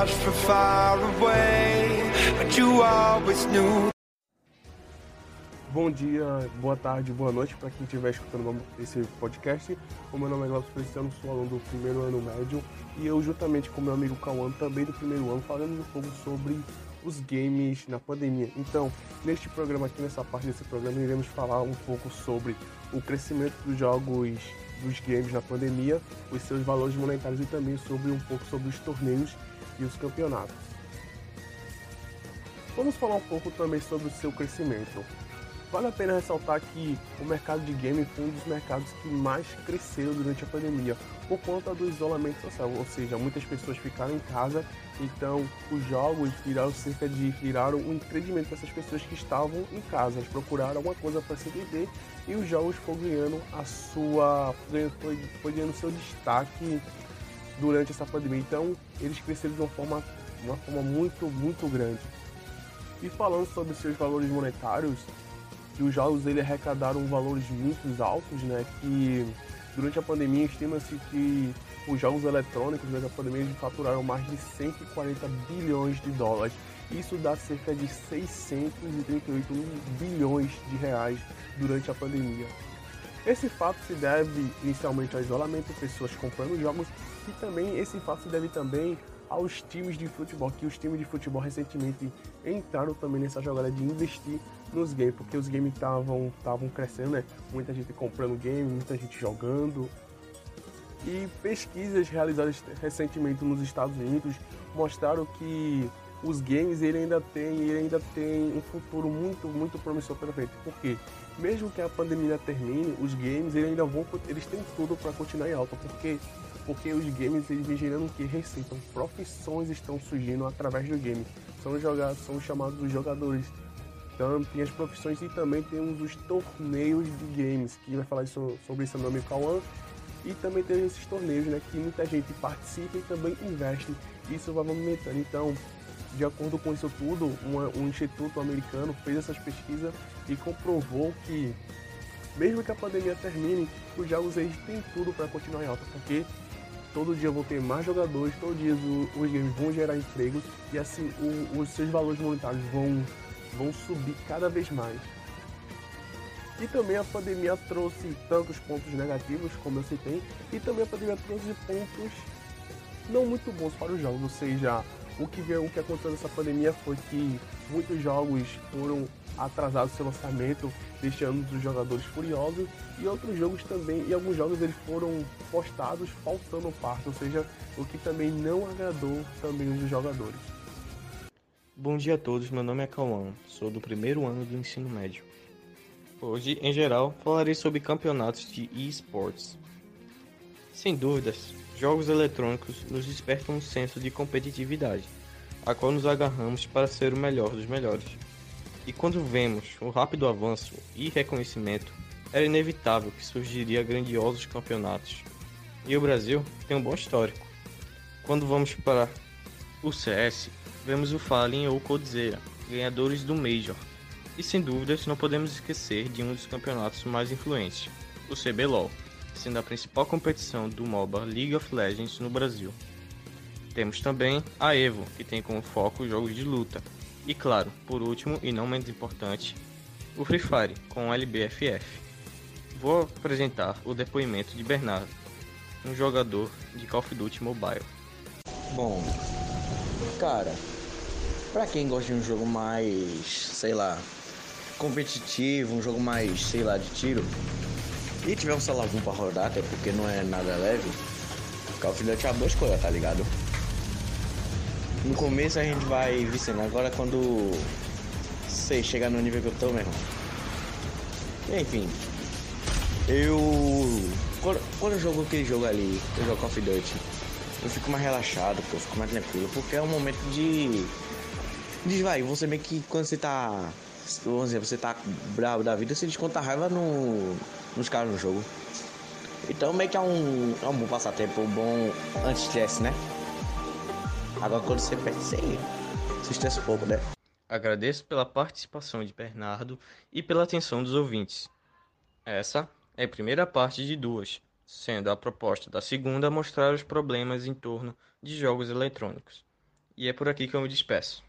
stars from far away, but you always knew. Bom dia, boa tarde, boa noite para quem estiver escutando esse podcast. O meu nome é Glaucio Feliciano, sou aluno do primeiro ano médio e eu, juntamente com meu amigo Cauã, também do primeiro ano, falamos um pouco sobre os games na pandemia. Então, neste programa aqui, nessa parte desse programa, iremos falar um pouco sobre o crescimento dos jogos dos games na pandemia, os seus valores monetários e também sobre um pouco sobre os torneios e os campeonatos. Vamos falar um pouco também sobre o seu crescimento. Vale a pena ressaltar que o mercado de game foi um dos mercados que mais cresceu durante a pandemia, por conta do isolamento social, ou seja, muitas pessoas ficaram em casa, então os jogos viraram cerca de viraram um empreendimento dessas pessoas que estavam em casa, procuraram alguma coisa para se entender e os jogos foram ganhando a sua foi, foi ganhando seu destaque durante essa pandemia. Então eles cresceram de uma forma uma forma muito muito grande. E falando sobre seus valores monetários, que os jogos ele arrecadaram valores muito altos, né? Que durante a pandemia estima-se que os jogos eletrônicos durante a pandemia faturaram mais de 140 bilhões de dólares. Isso dá cerca de 638 bilhões de reais durante a pandemia. Esse fato se deve inicialmente ao isolamento, pessoas comprando jogos, e também esse fato se deve também aos times de futebol, que os times de futebol recentemente entraram também nessa jogada de investir nos games, porque os games estavam crescendo, né? Muita gente comprando game, muita gente jogando. E pesquisas realizadas recentemente nos Estados Unidos mostraram que os games ele ainda tem, ele ainda tem um futuro muito, muito promissor pela frente. Porque mesmo que a pandemia termine, os games eles ainda vão, eles têm tudo para continuar em alta, porque porque os games eles vêm gerando que receita, profissões estão surgindo através do game. São jogados, são chamados os jogadores. Então tem as profissões e também temos os torneios de games, que vai falar isso, sobre isso no nome Kawan. E também tem esses torneios, né, que muita gente participa e também investe. Isso vai movimentando. Então, de acordo com isso tudo, um instituto americano fez essas pesquisas e comprovou que mesmo que a pandemia termine, os jogos eles têm tudo para continuar em alta, porque todo dia vão ter mais jogadores, todo dia os, os games vão gerar empregos e assim o, os seus valores monetários vão, vão subir cada vez mais. E também a pandemia trouxe tantos pontos negativos, como eu citei, e também a pandemia trouxe pontos não muito bons para os jogos, ou seja, o que, o que aconteceu nessa pandemia foi que muitos jogos foram atrasados seu lançamento, deixando os jogadores furiosos, e outros jogos também, e alguns jogos eles foram postados faltando parte, ou seja, o que também não agradou também os jogadores. Bom dia a todos, meu nome é Cauã, sou do primeiro ano do ensino médio. Hoje, em geral, falarei sobre campeonatos de esports. Sem dúvidas, jogos eletrônicos nos despertam um senso de competitividade, a qual nos agarramos para ser o melhor dos melhores. E quando vemos o rápido avanço e reconhecimento, era inevitável que surgiria grandiosos campeonatos. E o Brasil tem um bom histórico. Quando vamos para o CS, vemos o Fallen ou Codizera, ganhadores do Major. E sem dúvidas não podemos esquecer de um dos campeonatos mais influentes, o CBLOL, sendo a principal competição do MOBA League of Legends no Brasil. Temos também a EVO, que tem como foco jogos de luta. E claro, por último e não menos importante, o Free Fire com o LBFF. Vou apresentar o depoimento de Bernardo, um jogador de Call of Duty Mobile. Bom, cara, pra quem gosta de um jogo mais, sei lá, competitivo, um jogo mais, sei lá, de tiro, e tiver um celular pra rodar, até porque não é nada leve, Call of Duty é uma boa escolha, tá ligado? No começo a gente vai viciando, agora quando você chegar no nível que eu tô, mesmo. Enfim, eu. Quando, quando eu jogo aquele jogo ali, eu jogo Call of Duty, eu fico mais relaxado, eu fico mais tranquilo, porque é um momento de. Diz, vai, você meio que quando você tá. Vamos dizer, você tá bravo da vida, você desconta a raiva no, nos caras no jogo. Então meio que é um, é um bom passatempo, um bom anti-estresse, né? Agora quando você perde, você se estressa um pouco, né? Agradeço pela participação de Bernardo e pela atenção dos ouvintes. Essa é a primeira parte de duas, sendo a proposta da segunda mostrar os problemas em torno de jogos eletrônicos. E é por aqui que eu me despeço.